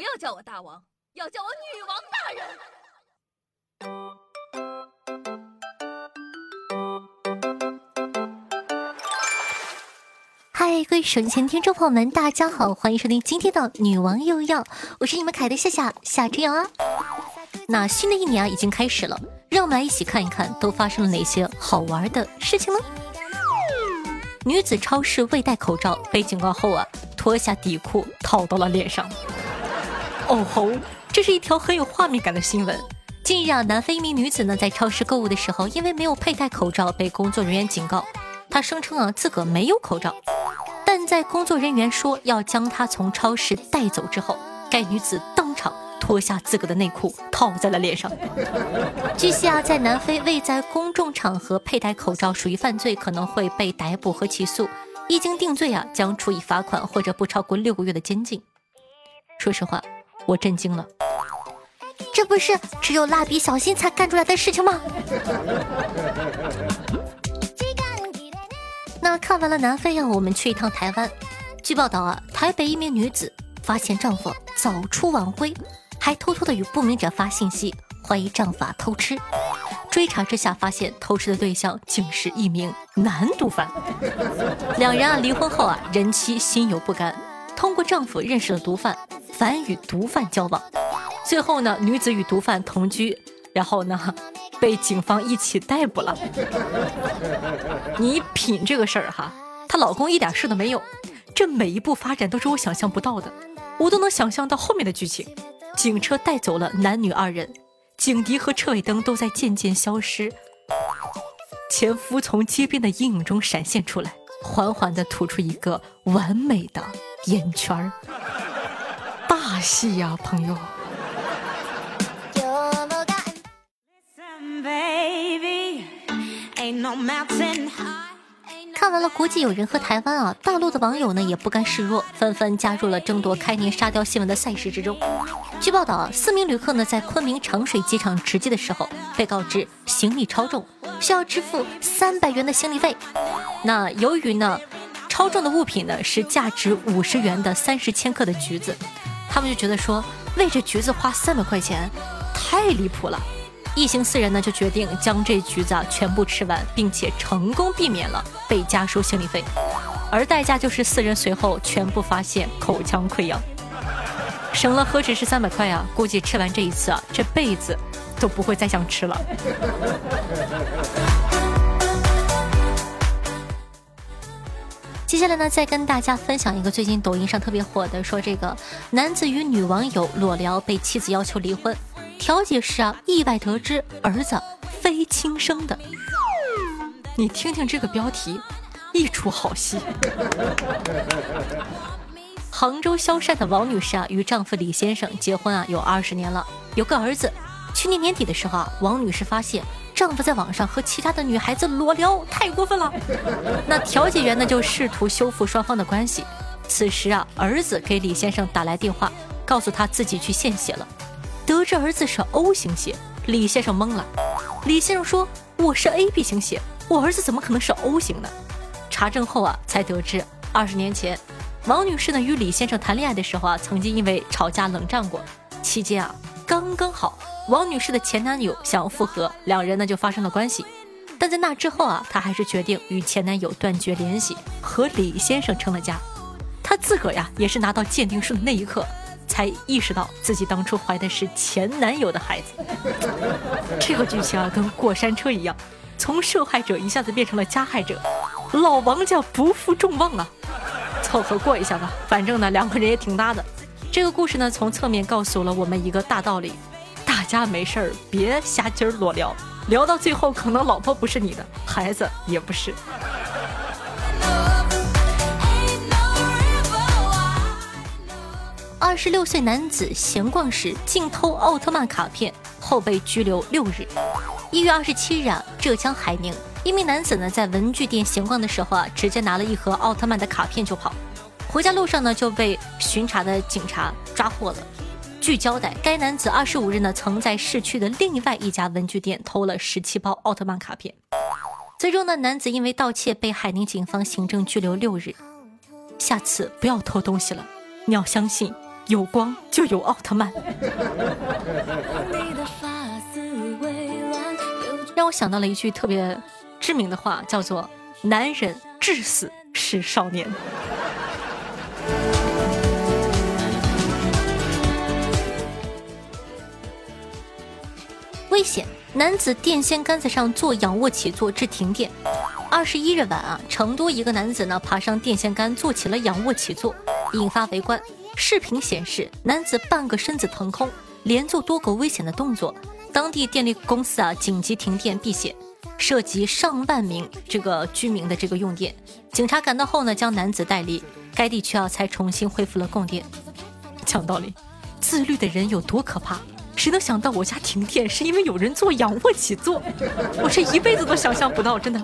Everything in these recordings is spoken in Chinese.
不要叫我大王，要叫我女王大人。嗨，各位省钱听众朋友们，大家好，欢迎收听今天的《女王又要》，我是你们凯的夏夏夏之瑶啊。那新的一年啊已经开始了，让我们来一起看一看都发生了哪些好玩的事情呢？女子超市未戴口罩被警告后啊，脱下底裤套到了脸上。哦吼，这是一条很有画面感的新闻。近日啊，南非一名女子呢在超市购物的时候，因为没有佩戴口罩被工作人员警告。她声称啊自个没有口罩。但在工作人员说要将她从超市带走之后，该女子当场脱下自个的内裤套在了脸上。据悉啊，在南非未在公众场合佩戴口罩属于犯罪，可能会被逮捕和起诉。一经定罪啊，将处以罚款或者不超过六个月的监禁。说实话，我震惊了，这不是只有蜡笔小新才干出来的事情吗？那看完了南非啊，我们去一趟台湾。据报道啊，台北一名女子发现丈夫早出晚归，还偷偷的与不明者发信息，怀疑丈夫偷吃。追查之下，发现偷吃的对象竟是一名男毒贩。两人啊离婚后啊，人妻心有不甘，通过丈夫认识了毒贩，反与毒贩交往。最后呢，女子与毒贩同居，然后呢？被警方一起逮捕了。你品这个事儿哈，她老公一点事都没有。这每一步发展都是我想象不到的，我都能想象到后面的剧情。警车带走了男女二人，警笛和车尾灯都在渐渐消失。前夫从街边的阴影中闪现出来，缓缓地吐出一个完美的眼圈儿。大戏呀，朋友！看完了国际友人和台湾啊，大陆的网友呢也不甘示弱，纷纷加入了争夺开年沙雕新闻的赛事之中。据报道，四名旅客呢在昆明长水机场值机的时候，被告知行李超重，需要支付三百元的行李费。那由于呢超重的物品呢是价值五十元的三十千克的橘子，他们就觉得说为这橘子花三百块钱，太离谱了。一行四人呢，就决定将这橘子啊全部吃完，并且成功避免了被加收行李费，而代价就是四人随后全部发现口腔溃疡，省了何止是三百块啊！估计吃完这一次啊，这辈子都不会再想吃了。下来呢，再跟大家分享一个最近抖音上特别火的，说这个男子与女网友裸聊，被妻子要求离婚。调解时啊，意外得知儿子非亲生的。你听听这个标题，一出好戏。杭州萧山的王女士啊，与丈夫李先生结婚啊有二十年了，有个儿子。去年年底的时候啊，王女士发现丈夫在网上和其他的女孩子裸聊，太过分了。那调解员呢就试图修复双方的关系。此时啊，儿子给李先生打来电话，告诉他自己去献血了。得知儿子是 O 型血，李先生懵了。李先生说：“我是 AB 型血，我儿子怎么可能是 O 型呢？”查证后啊，才得知二十年前，王女士呢与李先生谈恋爱的时候啊，曾经因为吵架冷战过。期间啊，刚刚好王女士的前男友想要复合，两人呢就发生了关系。但在那之后啊，她还是决定与前男友断绝联系，和李先生成了家。她自个儿呀，也是拿到鉴定书的那一刻。才意识到自己当初怀的是前男友的孩子，这个剧情啊，跟过山车一样，从受害者一下子变成了加害者，老王家不负众望啊，凑合过一下吧，反正呢两个人也挺搭的。这个故事呢，从侧面告诉了我们一个大道理：家没事儿别瞎鸡儿裸聊，聊到最后可能老婆不是你的，孩子也不是。二十六岁男子闲逛时竟偷奥特曼卡片，后被拘留六日。一月二十七日啊，浙江海宁一名男子呢在文具店闲逛的时候啊，直接拿了一盒奥特曼的卡片就跑，回家路上呢就被巡查的警察抓获了。据交代，该男子二十五日呢曾在市区的另外一家文具店偷了十七包奥特曼卡片，最终呢男子因为盗窃被海宁警方行政拘留六日。下次不要偷东西了，你要相信。有光就有奥特曼。让我想到了一句特别知名的话，叫做“男人至死是少年”。危险！男子电线杆子上做仰卧起坐致停电。二十一日晚啊，成都一个男子呢爬上电线杆做起了仰卧起坐，引发围观。视频显示，男子半个身子腾空，连做多个危险的动作。当地电力公司啊紧急停电避险，涉及上万名这个居民的这个用电。警察赶到后呢，将男子带离该地区啊，才重新恢复了供电。讲道理，自律的人有多可怕？谁能想到我家停电是因为有人做仰卧起坐？我这一辈子都想象不到，真的。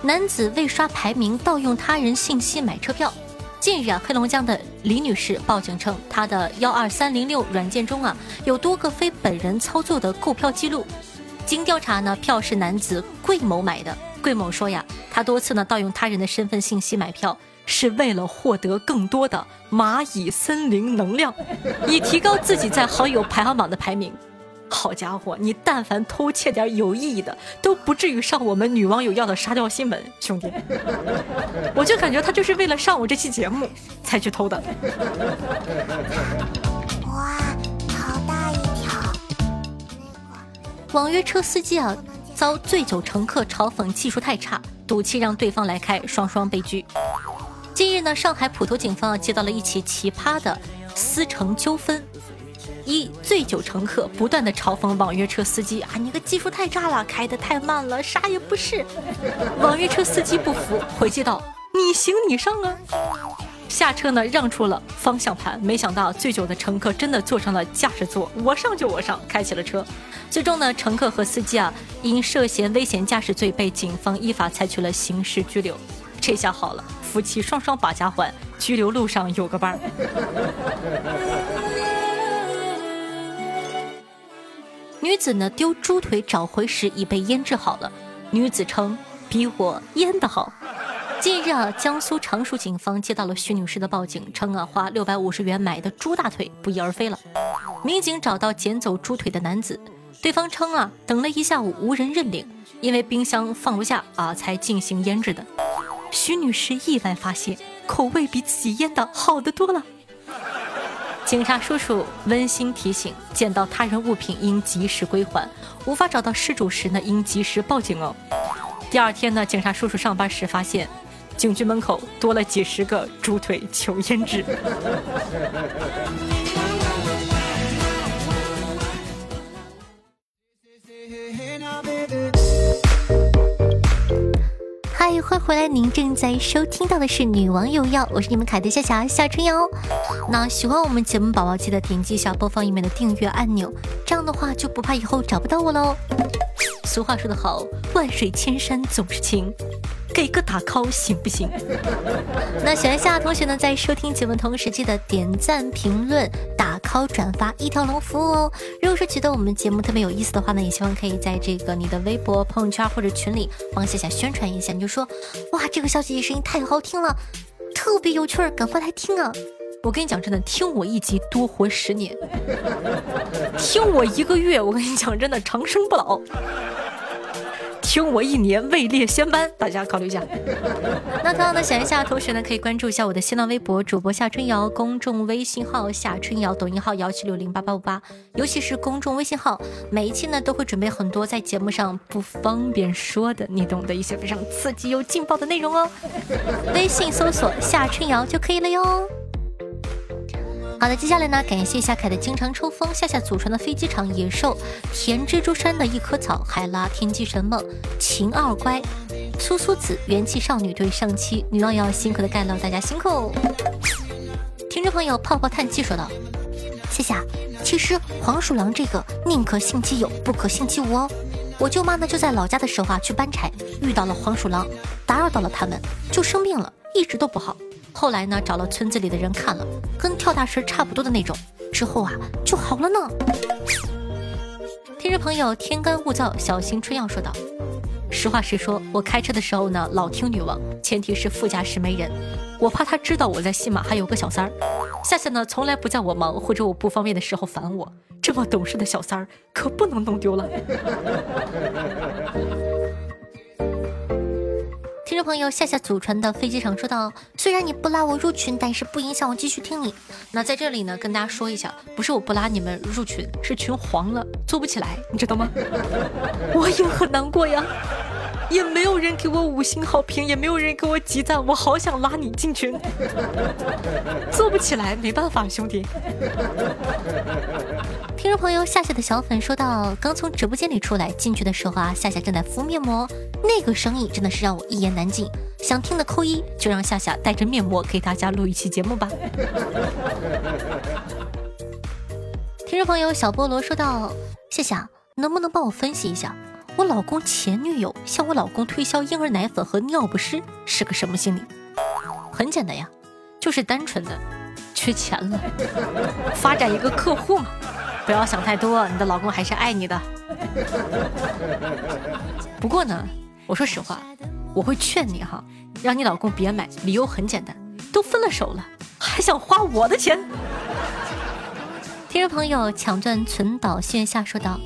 男子为刷排名盗用他人信息买车票。近日啊，黑龙江的李女士报警称，她的幺二三零六软件中啊有多个非本人操作的购票记录。经调查呢，票是男子桂某买的。桂某说呀，他多次呢盗用他人的身份信息买票，是为了获得更多的蚂蚁森林能量，以提高自己在好友排行榜的排名。好家伙，你但凡偷窃点有意义的，都不至于上我们女网友要的沙雕新闻，兄弟。我就感觉他就是为了上我这期节目才去偷的。哇，好大一条！网约车司机啊。遭醉酒乘客嘲讽技术太差，赌气让对方来开，双双被拘。近日呢，上海普陀警方接到了一起奇葩的私乘纠纷：一醉酒乘客不断的嘲讽网约车司机啊，你个技术太差了，开的太慢了，啥也不是。网约车司机不服，回击道：你行你上啊！下车呢，让出了方向盘，没想到醉酒的乘客真的坐上了驾驶座，我上就我上，开起了车。最终呢，乘客和司机啊，因涉嫌危险驾驶罪被警方依法采取了刑事拘留。这下好了，夫妻双双把家还，拘留路上有个伴。女子呢丢猪腿找回时已被腌制好了，女子称比我腌的好。近日啊，江苏常熟警方接到了徐女士的报警，称啊花六百五十元买的猪大腿不翼而飞了。民警找到捡走猪腿的男子，对方称啊等了一下午无人认领，因为冰箱放不下啊才进行腌制的。徐女士意外发现，口味比自己腌的好得多了。警察叔叔温馨提醒：捡到他人物品应及时归还，无法找到失主时呢应及时报警哦。第二天呢，警察叔叔上班时发现。警局门口多了几十个猪腿求腌制。嗨，欢迎回来！您正在收听到的是《女王有药》，我是你们凯的夏夏夏春瑶。那喜欢我们节目宝宝，记得点击一下播放页面的订阅按钮，这样的话就不怕以后找不到我喽。俗话说得好，万水千山总是情。给个打 call 行不行？那喜欢夏同学呢，在收听节目同时，记得点赞、评论、打 call、转发一条龙服务哦。如果说觉得我们节目特别有意思的话呢，也希望可以在这个你的微博、朋友圈或者群里帮夏夏宣传一下。你就说，哇，这个小姐姐声音太好听了，特别有趣儿，赶快来听啊！我跟你讲真的，听我一集多活十年，听我一个月，我跟你讲真的长生不老。听我一年位列仙班，大家考虑一下。那同样的，想一下同学呢，可以关注一下我的新浪微博主播夏春瑶，公众微信号夏春瑶，抖音号幺七六零八八五八，尤其是公众微信号，每一期呢都会准备很多在节目上不方便说的，你懂的一些非常刺激又劲爆的内容哦。微信搜索夏春瑶就可以了哟。好的，接下来呢，感谢夏凯的经常抽风，夏夏祖传的飞机场野兽，甜蜘蛛山的一棵草，海拉天机神梦，秦二乖，苏苏子，元气少女对上期女网友辛苦的盖楼，大家辛苦。听众朋友泡泡叹气说道：夏夏，其实黄鼠狼这个宁可信其有，不可信其无哦。我舅妈呢就在老家的时候啊去搬柴，遇到了黄鼠狼，打扰到了他们，就生病了，一直都不好。后来呢，找了村子里的人看了，跟跳大神差不多的那种，之后啊就好了呢。听众朋友，天干物燥，小心春药说道：“实话实说，我开车的时候呢，老听女王，前提是副驾驶没人，我怕他知道我在西马还有个小三儿。夏夏呢，从来不在我忙或者我不方便的时候烦我，这么懂事的小三儿可不能弄丢了。听众朋友，夏夏祖传的飞机场说道：“虽然你不拉我入群，但是不影响我继续听你。”那在这里呢，跟大家说一下，不是我不拉你们入群，是群黄了，做不起来，你知道吗？我也很难过呀。也没有人给我五星好评，也没有人给我集赞，我好想拉你进群，做不起来，没办法，兄弟。听众朋友夏夏的小粉说到，刚从直播间里出来，进去的时候啊，夏夏正在敷面膜，那个声音真的是让我一言难尽。想听的扣一，就让夏夏带着面膜给大家录一期节目吧。听众朋友小菠萝说道，夏夏能不能帮我分析一下？我老公前女友向我老公推销婴儿奶粉和尿不湿是个什么心理？很简单呀，就是单纯的缺钱了，发展一个客户嘛。不要想太多，你的老公还是爱你的。不过呢，我说实话，我会劝你哈，让你老公别买，理由很简单，都分了手了，还想花我的钱。听众朋友抢钻存岛线下说道，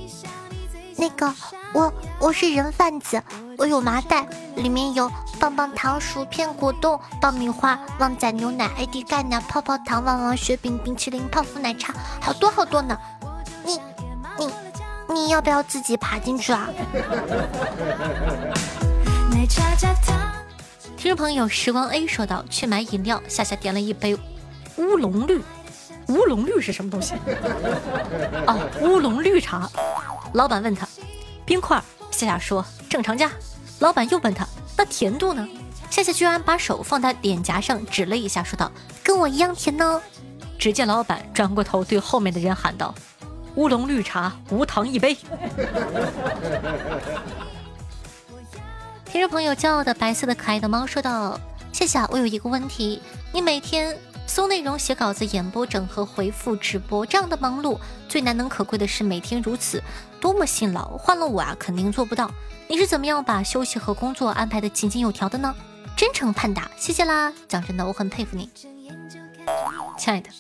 那个。我我是人贩子，我有麻袋，里面有棒棒糖、薯片、果冻、爆米花、旺仔牛奶、AD 钙奶、泡泡糖、旺旺雪饼、冰淇淋、泡芙奶茶，好多好多呢。你你你要不要自己爬进去啊？听众朋友时光 A 说道：“去买饮料，夏夏点了一杯乌龙绿，乌龙绿是什么东西？哦，乌龙绿茶。老板问他。冰块，夏夏说正常价。老板又问他，那甜度呢？夏夏居然把手放在脸颊上指了一下，说道：“跟我一样甜呢。”只见老板转过头对后面的人喊道：“乌龙绿茶，无糖一杯。”听众朋友，骄傲的白色的可爱的猫说道：“谢谢，我有一个问题，你每天……”搜内容、写稿子、演播、整合、回复、直播，这样的忙碌最难能可贵的是每天如此，多么辛劳！换了我啊，肯定做不到。你是怎么样把休息和工作安排的井井有条的呢？真诚盼答，谢谢啦！讲真的，我很佩服你，亲爱的，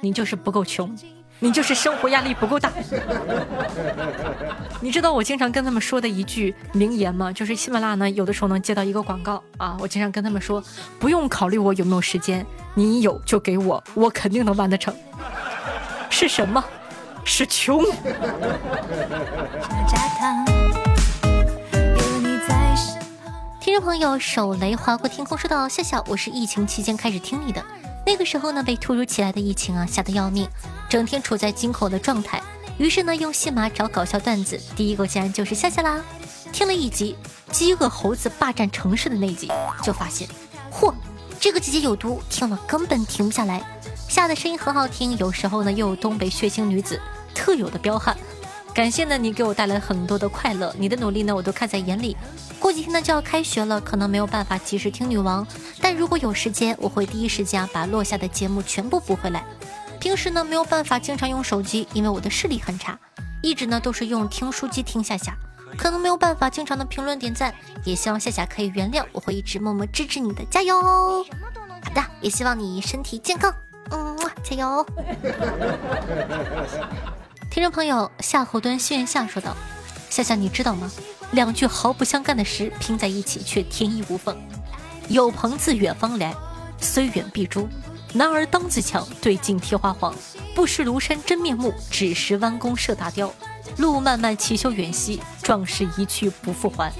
你就是不够穷。你就是生活压力不够大。你知道我经常跟他们说的一句名言吗？就是喜马拉雅呢，有的时候能接到一个广告啊，我经常跟他们说，不用考虑我有没有时间，你有就给我，我肯定能完得成。是什么？是穷。听众朋友，手雷划过天空，说道：笑笑，我是疫情期间开始听你的。那个时候呢，被突如其来的疫情啊吓得要命，整天处在惊恐的状态。于是呢，用戏码找搞笑段子，第一个竟然就是夏夏啦。听了一集《饥饿猴子霸占城市》的那集，就发现，嚯，这个姐姐有毒，听了根本停不下来。夏的声音很好听，有时候呢又有东北血腥女子特有的彪悍。感谢呢，你给我带来很多的快乐，你的努力呢，我都看在眼里。过几天呢就要开学了，可能没有办法及时听女王，但如果有时间，我会第一时间啊把落下的节目全部补回来。平时呢没有办法经常用手机，因为我的视力很差，一直呢都是用听书机听夏夏，可能没有办法经常的评论点赞，也希望夏夏可以原谅，我会一直默默支持你的，加油！好的，也希望你身体健康，嗯，加油！听众朋友夏侯惇心愿下说道：“夏夏，你知道吗？两句毫不相干的诗拼在一起却天衣无缝。有朋自远方来，虽远必诛。男儿当自强，对镜贴花黄。不识庐山真面目，只识弯弓射大雕。路漫漫其修远兮，壮士一去不复还。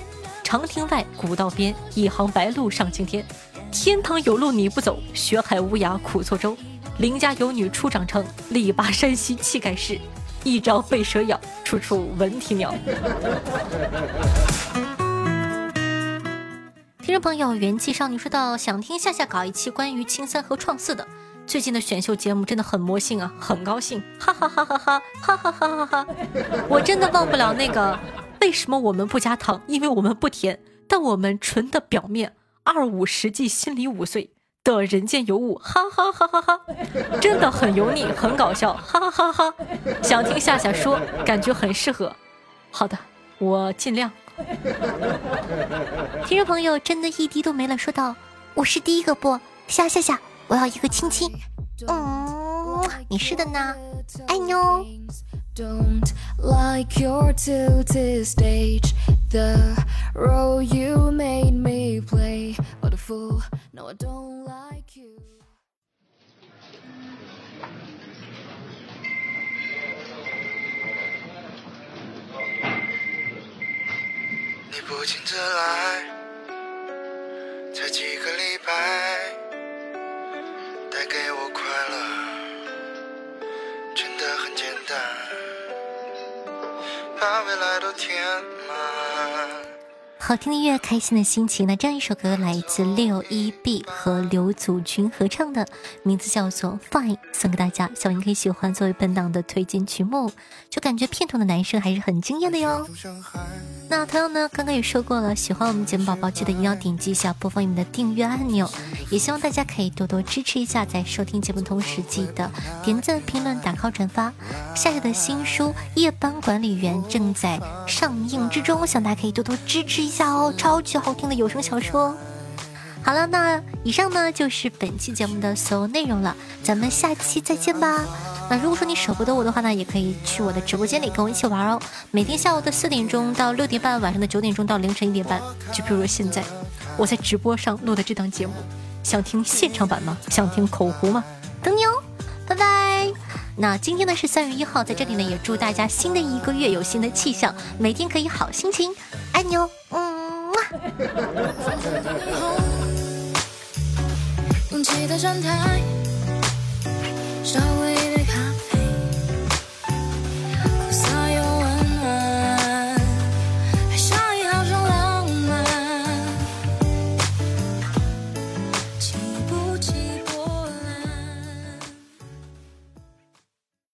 长亭外，古道边，一行白鹭上青天。天堂有路你不走，学海无涯苦作舟。邻家有女初长成，力拔山兮气盖世。”一朝被蛇咬，处处闻啼鸟。听众朋友，元气少女说道：“想听夏夏搞一期关于青三和创四的。最近的选秀节目真的很魔性啊，很高兴，哈哈哈哈哈哈哈哈哈哈！我真的忘不了那个为什么我们不加糖，因为我们不甜，但我们纯的表面二五，实际心里五岁。的人间尤物，哈哈哈哈哈，真的很油腻，很搞笑，哈哈哈哈！想听夏夏说，感觉很适合。好的，我尽量。听众朋友真的一滴都没了，说道：“我是第一个不下下下，我要一个亲亲。嗯，你是的呢，爱你哦。Don't like your tilted stage, the role you made me play. What a fool, no, I don't like you. 你不请自来，才几个礼拜，带给我快乐，真的很简单，把未来都填满。好听的音乐，开心的心情。那这样一首歌来自六一 B 和刘祖君合唱的，名字叫做《Fine》，送给大家，小云可以喜欢作为本档的推荐曲目。就感觉片头的男生还是很惊艳的哟。那同样呢，刚刚也说过了，喜欢我们节目宝宝，记得一定要点击一下播放里面的订阅按钮。也希望大家可以多多支持一下，在收听节目同时记得点赞、评论、打 call、转发。夏夏的新书《夜班管理员》正在上映之中，希望大家可以多多支持一下哦，超级好听的有声小说。好了，那以上呢就是本期节目的所有内容了，咱们下期再见吧。那如果说你舍不得我的话呢，也可以去我的直播间里跟我一起玩哦。每天下午的四点钟到六点半，晚上的九点钟到凌晨一点半。就比如说现在，我在直播上录的这档节目，想听现场版吗？想听口胡吗？等你哦，拜拜。那今天呢是三月一号，在这里呢也祝大家新的一个月有新的气象，每天可以好心情，爱你哦，嗯。房子的天空的